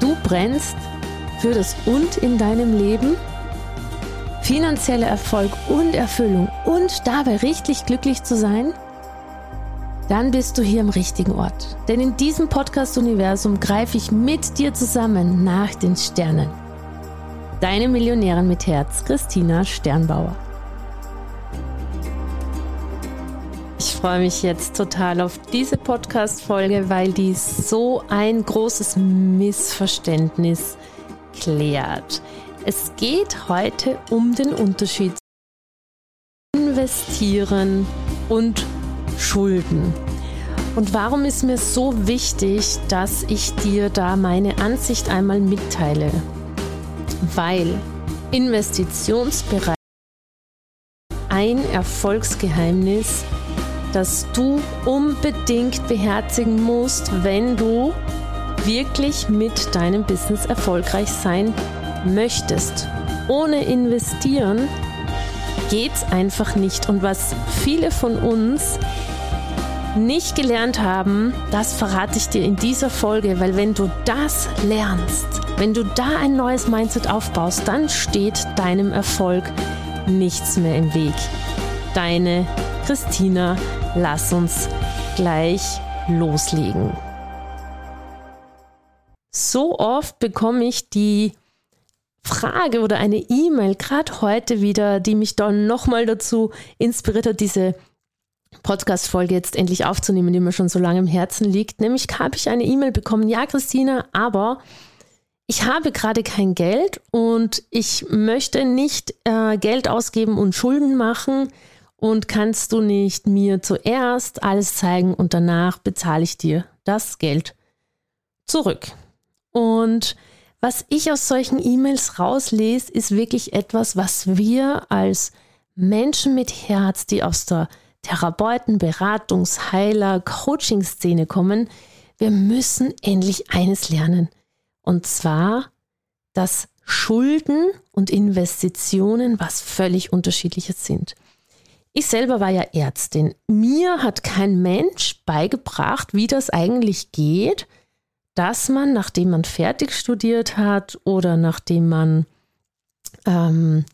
Du brennst für das Und in deinem Leben, finanzieller Erfolg und Erfüllung und dabei richtig glücklich zu sein? Dann bist du hier im richtigen Ort. Denn in diesem Podcast-Universum greife ich mit dir zusammen nach den Sternen. Deine Millionärin mit Herz, Christina Sternbauer. Freue mich jetzt total auf diese Podcast-Folge, weil die so ein großes Missverständnis klärt. Es geht heute um den Unterschied zwischen investieren und Schulden. Und warum ist mir so wichtig, dass ich dir da meine Ansicht einmal mitteile? Weil Investitionsbereich ein Erfolgsgeheimnis das du unbedingt beherzigen musst, wenn du wirklich mit deinem Business erfolgreich sein möchtest. Ohne investieren geht's einfach nicht. Und was viele von uns nicht gelernt haben, das verrate ich dir in dieser Folge, weil wenn du das lernst, wenn du da ein neues Mindset aufbaust, dann steht deinem Erfolg nichts mehr im Weg. Deine Christina lass uns gleich loslegen. So oft bekomme ich die Frage oder eine E-Mail, gerade heute wieder, die mich dann nochmal dazu inspiriert hat, diese Podcast-Folge jetzt endlich aufzunehmen, die mir schon so lange im Herzen liegt. Nämlich habe ich eine E-Mail bekommen, ja, Christina, aber ich habe gerade kein Geld und ich möchte nicht äh, Geld ausgeben und Schulden machen und kannst du nicht mir zuerst alles zeigen und danach bezahle ich dir das Geld zurück. Und was ich aus solchen E-Mails rauslese, ist wirklich etwas, was wir als Menschen mit Herz, die aus der Therapeuten, Beratungs-, Heiler-, Coaching-Szene kommen, wir müssen endlich eines lernen. Und zwar, dass Schulden und Investitionen was völlig unterschiedliches sind. Ich selber war ja Ärztin. Mir hat kein Mensch beigebracht, wie das eigentlich geht, dass man, nachdem man fertig studiert hat oder nachdem man ähm,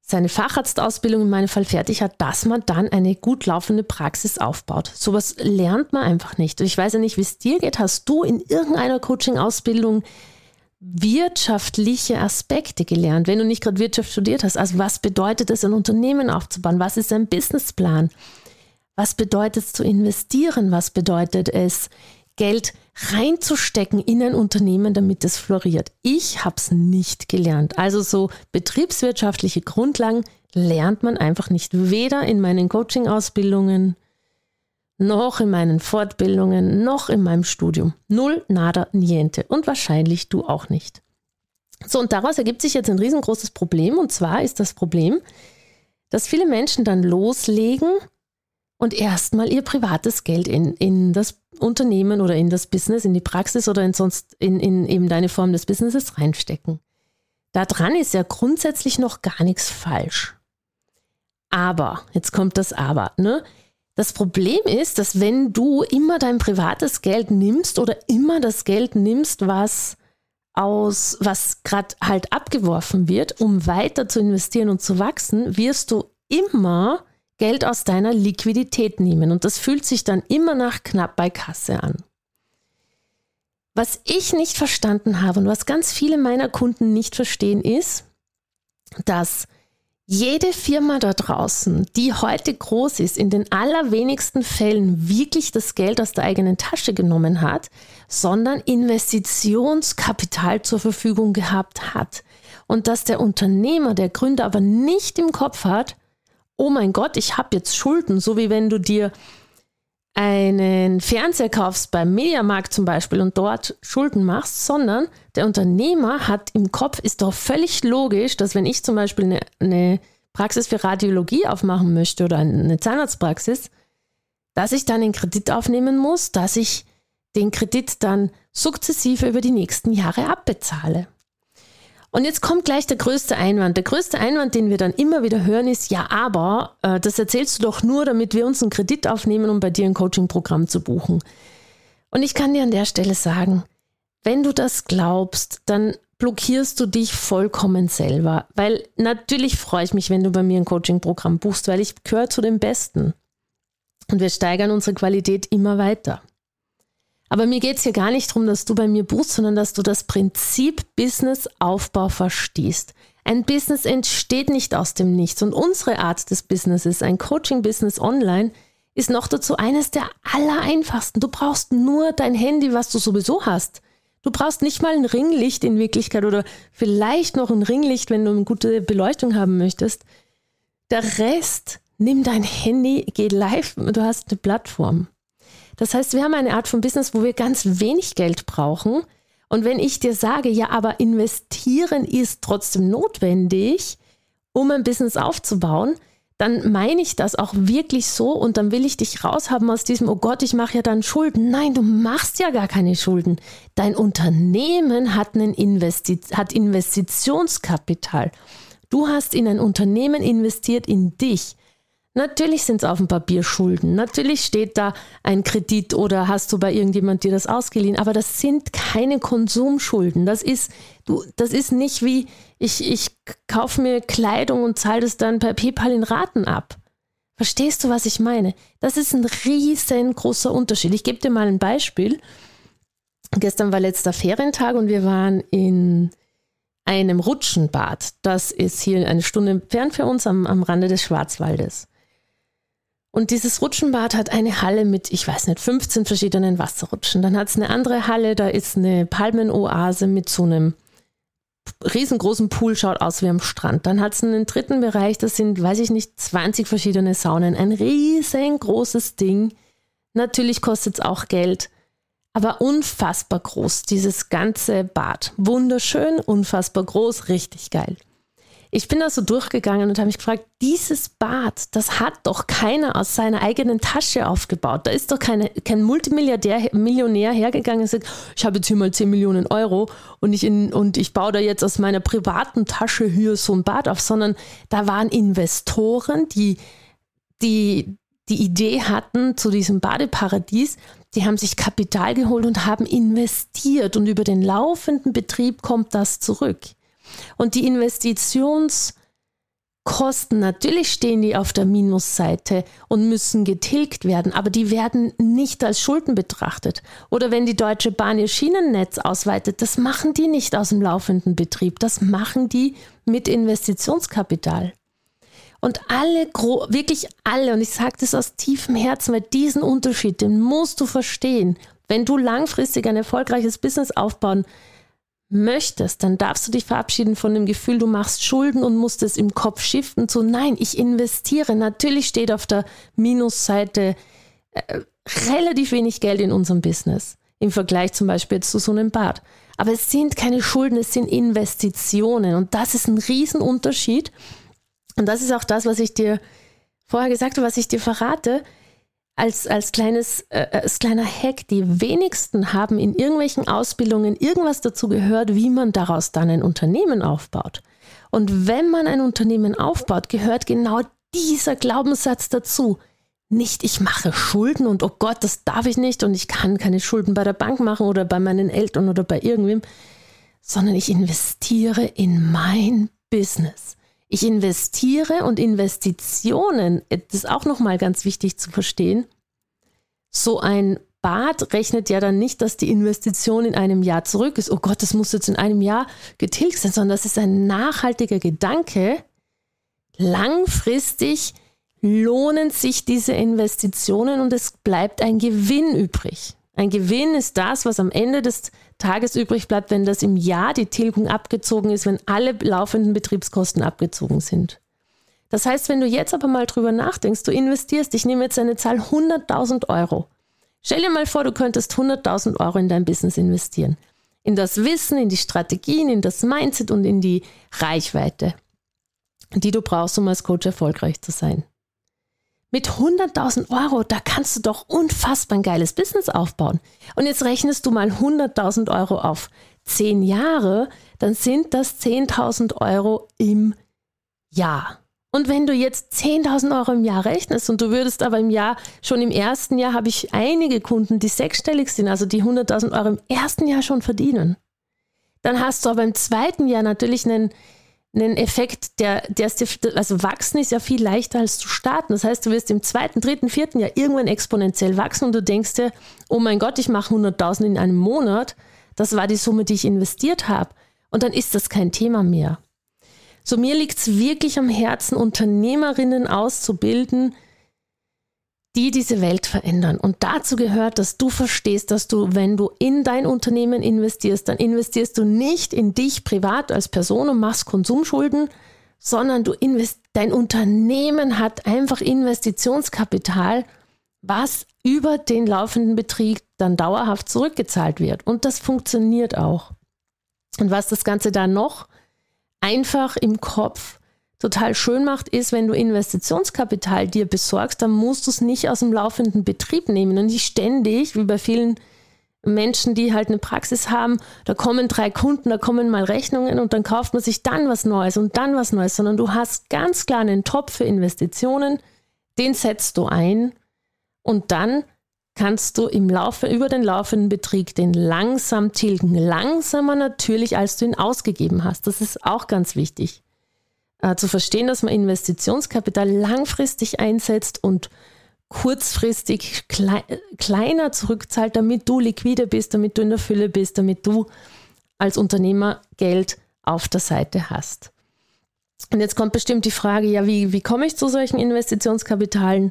seine Facharztausbildung in meinem Fall fertig hat, dass man dann eine gut laufende Praxis aufbaut. Sowas lernt man einfach nicht. Und ich weiß ja nicht, wie es dir geht. Hast du in irgendeiner Coaching-Ausbildung wirtschaftliche Aspekte gelernt, wenn du nicht gerade Wirtschaft studiert hast. Also was bedeutet es, ein Unternehmen aufzubauen? Was ist ein Businessplan? Was bedeutet es zu investieren? Was bedeutet es, Geld reinzustecken in ein Unternehmen, damit es floriert? Ich habe es nicht gelernt. Also so betriebswirtschaftliche Grundlagen lernt man einfach nicht. Weder in meinen Coaching-Ausbildungen, noch in meinen Fortbildungen, noch in meinem Studium. Null, nada, niente. Und wahrscheinlich du auch nicht. So, und daraus ergibt sich jetzt ein riesengroßes Problem. Und zwar ist das Problem, dass viele Menschen dann loslegen und erstmal ihr privates Geld in, in das Unternehmen oder in das Business, in die Praxis oder in sonst in, in eben deine Form des Businesses reinstecken. Daran ist ja grundsätzlich noch gar nichts falsch. Aber, jetzt kommt das Aber, ne? Das Problem ist, dass wenn du immer dein privates Geld nimmst oder immer das Geld nimmst, was aus, was gerade halt abgeworfen wird, um weiter zu investieren und zu wachsen, wirst du immer Geld aus deiner Liquidität nehmen. Und das fühlt sich dann immer nach knapp bei Kasse an. Was ich nicht verstanden habe und was ganz viele meiner Kunden nicht verstehen, ist, dass jede Firma da draußen, die heute groß ist, in den allerwenigsten Fällen wirklich das Geld aus der eigenen Tasche genommen hat, sondern Investitionskapital zur Verfügung gehabt hat. Und dass der Unternehmer, der Gründer aber nicht im Kopf hat, oh mein Gott, ich habe jetzt Schulden, so wie wenn du dir einen Fernseher kaufst beim Mediamarkt zum Beispiel und dort Schulden machst, sondern der Unternehmer hat im Kopf, ist doch völlig logisch, dass wenn ich zum Beispiel eine, eine Praxis für Radiologie aufmachen möchte oder eine Zahnarztpraxis, dass ich dann einen Kredit aufnehmen muss, dass ich den Kredit dann sukzessive über die nächsten Jahre abbezahle. Und jetzt kommt gleich der größte Einwand. Der größte Einwand, den wir dann immer wieder hören, ist, ja, aber äh, das erzählst du doch nur, damit wir uns einen Kredit aufnehmen, um bei dir ein Coaching-Programm zu buchen. Und ich kann dir an der Stelle sagen, wenn du das glaubst, dann blockierst du dich vollkommen selber. Weil natürlich freue ich mich, wenn du bei mir ein Coaching-Programm buchst, weil ich gehöre zu den Besten. Und wir steigern unsere Qualität immer weiter. Aber mir geht es hier gar nicht darum, dass du bei mir buchst, sondern dass du das Prinzip Businessaufbau verstehst. Ein Business entsteht nicht aus dem Nichts und unsere Art des Businesses, ein Coaching-Business online, ist noch dazu eines der allereinfachsten. Du brauchst nur dein Handy, was du sowieso hast. Du brauchst nicht mal ein Ringlicht in Wirklichkeit oder vielleicht noch ein Ringlicht, wenn du eine gute Beleuchtung haben möchtest. Der Rest, nimm dein Handy, geh live, du hast eine Plattform. Das heißt, wir haben eine Art von Business, wo wir ganz wenig Geld brauchen. Und wenn ich dir sage, ja, aber investieren ist trotzdem notwendig, um ein Business aufzubauen, dann meine ich das auch wirklich so und dann will ich dich raushaben aus diesem, oh Gott, ich mache ja dann Schulden. Nein, du machst ja gar keine Schulden. Dein Unternehmen hat, einen Investi hat Investitionskapital. Du hast in ein Unternehmen investiert, in dich. Natürlich sind es auf dem Papier Schulden. Natürlich steht da ein Kredit oder hast du bei irgendjemand dir das ausgeliehen. Aber das sind keine Konsumschulden. Das ist, du, das ist nicht wie ich, ich kaufe mir Kleidung und zahle das dann per PayPal in Raten ab. Verstehst du, was ich meine? Das ist ein riesengroßer Unterschied. Ich gebe dir mal ein Beispiel. Gestern war letzter Ferientag und wir waren in einem Rutschenbad. Das ist hier eine Stunde entfernt für uns am, am Rande des Schwarzwaldes. Und dieses Rutschenbad hat eine Halle mit, ich weiß nicht, 15 verschiedenen Wasserrutschen. Dann hat es eine andere Halle, da ist eine Palmenoase mit so einem riesengroßen Pool, schaut aus wie am Strand. Dann hat es einen dritten Bereich, das sind, weiß ich nicht, 20 verschiedene Saunen. Ein riesengroßes Ding. Natürlich kostet es auch Geld, aber unfassbar groß, dieses ganze Bad. Wunderschön, unfassbar groß, richtig geil. Ich bin da so durchgegangen und habe mich gefragt, dieses Bad, das hat doch keiner aus seiner eigenen Tasche aufgebaut. Da ist doch keine, kein Multimilliardär, Millionär hergegangen und sagt, ich habe jetzt hier mal 10 Millionen Euro und ich, in, und ich baue da jetzt aus meiner privaten Tasche hier so ein Bad auf, sondern da waren Investoren, die, die die Idee hatten zu diesem Badeparadies, die haben sich Kapital geholt und haben investiert und über den laufenden Betrieb kommt das zurück. Und die Investitionskosten, natürlich stehen die auf der Minusseite und müssen getilgt werden, aber die werden nicht als Schulden betrachtet. Oder wenn die Deutsche Bahn ihr Schienennetz ausweitet, das machen die nicht aus dem laufenden Betrieb, das machen die mit Investitionskapital. Und alle, wirklich alle, und ich sage das aus tiefem Herzen, weil diesen Unterschied, den musst du verstehen. Wenn du langfristig ein erfolgreiches Business aufbauen möchtest, dann darfst du dich verabschieden von dem Gefühl, du machst Schulden und musst es im Kopf shiften zu, nein, ich investiere. Natürlich steht auf der Minusseite äh, relativ wenig Geld in unserem Business im Vergleich zum Beispiel zu so einem Bad. Aber es sind keine Schulden, es sind Investitionen und das ist ein Riesenunterschied. Und das ist auch das, was ich dir vorher gesagt habe, was ich dir verrate als, als, kleines, äh, als kleiner Hack, die wenigsten haben in irgendwelchen Ausbildungen irgendwas dazu gehört, wie man daraus dann ein Unternehmen aufbaut. Und wenn man ein Unternehmen aufbaut, gehört genau dieser Glaubenssatz dazu. Nicht, ich mache Schulden und oh Gott, das darf ich nicht und ich kann keine Schulden bei der Bank machen oder bei meinen Eltern oder bei irgendwem, sondern ich investiere in mein Business. Ich investiere und Investitionen, das ist auch nochmal ganz wichtig zu verstehen. So ein spart, rechnet ja dann nicht, dass die Investition in einem Jahr zurück ist. Oh Gott, das muss jetzt in einem Jahr getilgt sein, sondern das ist ein nachhaltiger Gedanke. Langfristig lohnen sich diese Investitionen und es bleibt ein Gewinn übrig. Ein Gewinn ist das, was am Ende des Tages übrig bleibt, wenn das im Jahr die Tilgung abgezogen ist, wenn alle laufenden Betriebskosten abgezogen sind. Das heißt, wenn du jetzt aber mal drüber nachdenkst, du investierst, ich nehme jetzt eine Zahl 100.000 Euro. Stell dir mal vor, du könntest 100.000 Euro in dein Business investieren. In das Wissen, in die Strategien, in das Mindset und in die Reichweite, die du brauchst, um als Coach erfolgreich zu sein. Mit 100.000 Euro, da kannst du doch unfassbar ein geiles Business aufbauen. Und jetzt rechnest du mal 100.000 Euro auf 10 Jahre, dann sind das 10.000 Euro im Jahr. Und wenn du jetzt 10.000 Euro im Jahr rechnest und du würdest aber im Jahr, schon im ersten Jahr habe ich einige Kunden, die sechsstellig sind, also die 100.000 Euro im ersten Jahr schon verdienen. Dann hast du aber im zweiten Jahr natürlich einen einen Effekt, der, der ist dir, also wachsen ist ja viel leichter als zu starten. Das heißt, du wirst im zweiten, dritten, vierten Jahr irgendwann exponentiell wachsen und du denkst dir, oh mein Gott, ich mache 100.000 in einem Monat. Das war die Summe, die ich investiert habe. Und dann ist das kein Thema mehr. So mir liegt es wirklich am Herzen, Unternehmerinnen auszubilden, die diese Welt verändern. Und dazu gehört, dass du verstehst, dass du, wenn du in dein Unternehmen investierst, dann investierst du nicht in dich privat als Person und machst Konsumschulden, sondern du dein Unternehmen hat einfach Investitionskapital, was über den laufenden Betrieb dann dauerhaft zurückgezahlt wird. Und das funktioniert auch. Und was das Ganze dann noch einfach im Kopf total schön macht, ist, wenn du Investitionskapital dir besorgst, dann musst du es nicht aus dem laufenden Betrieb nehmen und nicht ständig, wie bei vielen Menschen, die halt eine Praxis haben, da kommen drei Kunden, da kommen mal Rechnungen und dann kauft man sich dann was Neues und dann was Neues, sondern du hast ganz klar einen Topf für Investitionen, den setzt du ein und dann kannst du im Laufe, über den laufenden Betrieb den langsam tilgen. Langsamer natürlich, als du ihn ausgegeben hast. Das ist auch ganz wichtig äh, zu verstehen, dass man Investitionskapital langfristig einsetzt und kurzfristig klei kleiner zurückzahlt, damit du liquide bist, damit du in der Fülle bist, damit du als Unternehmer Geld auf der Seite hast. Und jetzt kommt bestimmt die Frage, ja, wie, wie komme ich zu solchen Investitionskapitalen?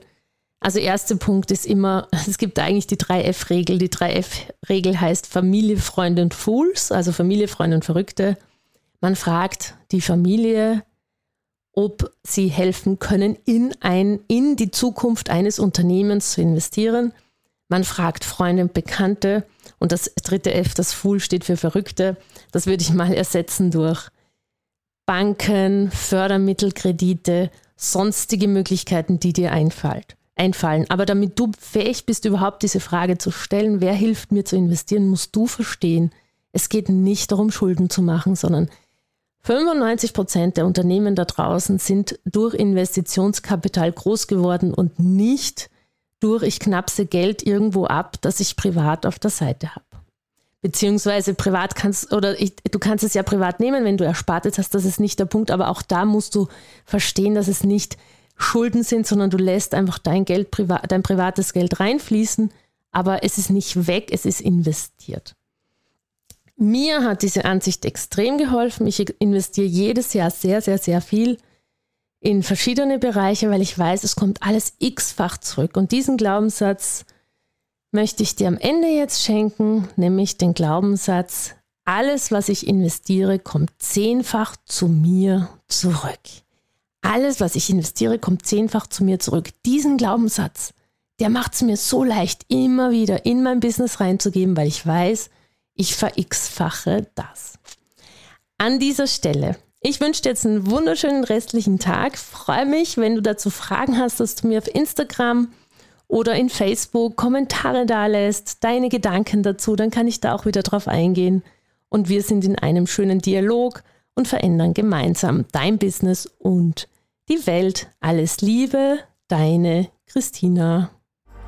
Also erster Punkt ist immer, es gibt eigentlich die 3F-Regel. Die 3F-Regel heißt Familie, Freunde und Fools, also Familie, Freunde und Verrückte. Man fragt die Familie, ob sie helfen können, in, ein, in die Zukunft eines Unternehmens zu investieren. Man fragt Freunde und Bekannte und das dritte F, das Fool, steht für Verrückte. Das würde ich mal ersetzen durch Banken, Fördermittelkredite, sonstige Möglichkeiten, die dir einfallen. Aber damit du fähig bist, überhaupt diese Frage zu stellen, wer hilft mir zu investieren, musst du verstehen, es geht nicht darum, Schulden zu machen, sondern 95 Prozent der Unternehmen da draußen sind durch Investitionskapital groß geworden und nicht durch ich knapse Geld irgendwo ab, das ich privat auf der Seite habe. Beziehungsweise privat kannst oder ich, du kannst es ja privat nehmen, wenn du Erspartes hast, das ist nicht der Punkt, aber auch da musst du verstehen, dass es nicht Schulden sind, sondern du lässt einfach dein Geld, dein privates Geld reinfließen, aber es ist nicht weg, es ist investiert. Mir hat diese Ansicht extrem geholfen. Ich investiere jedes Jahr sehr, sehr, sehr viel in verschiedene Bereiche, weil ich weiß, es kommt alles x-fach zurück. Und diesen Glaubenssatz möchte ich dir am Ende jetzt schenken, nämlich den Glaubenssatz, alles, was ich investiere, kommt zehnfach zu mir zurück. Alles, was ich investiere, kommt zehnfach zu mir zurück. Diesen Glaubenssatz, der macht es mir so leicht, immer wieder in mein Business reinzugeben, weil ich weiß, ich verx-fache das. An dieser Stelle, ich wünsche dir jetzt einen wunderschönen restlichen Tag. Freue mich, wenn du dazu Fragen hast, dass du mir auf Instagram oder in Facebook Kommentare da lässt, deine Gedanken dazu, dann kann ich da auch wieder drauf eingehen. Und wir sind in einem schönen Dialog und verändern gemeinsam dein Business und die Welt. Alles Liebe, deine Christina.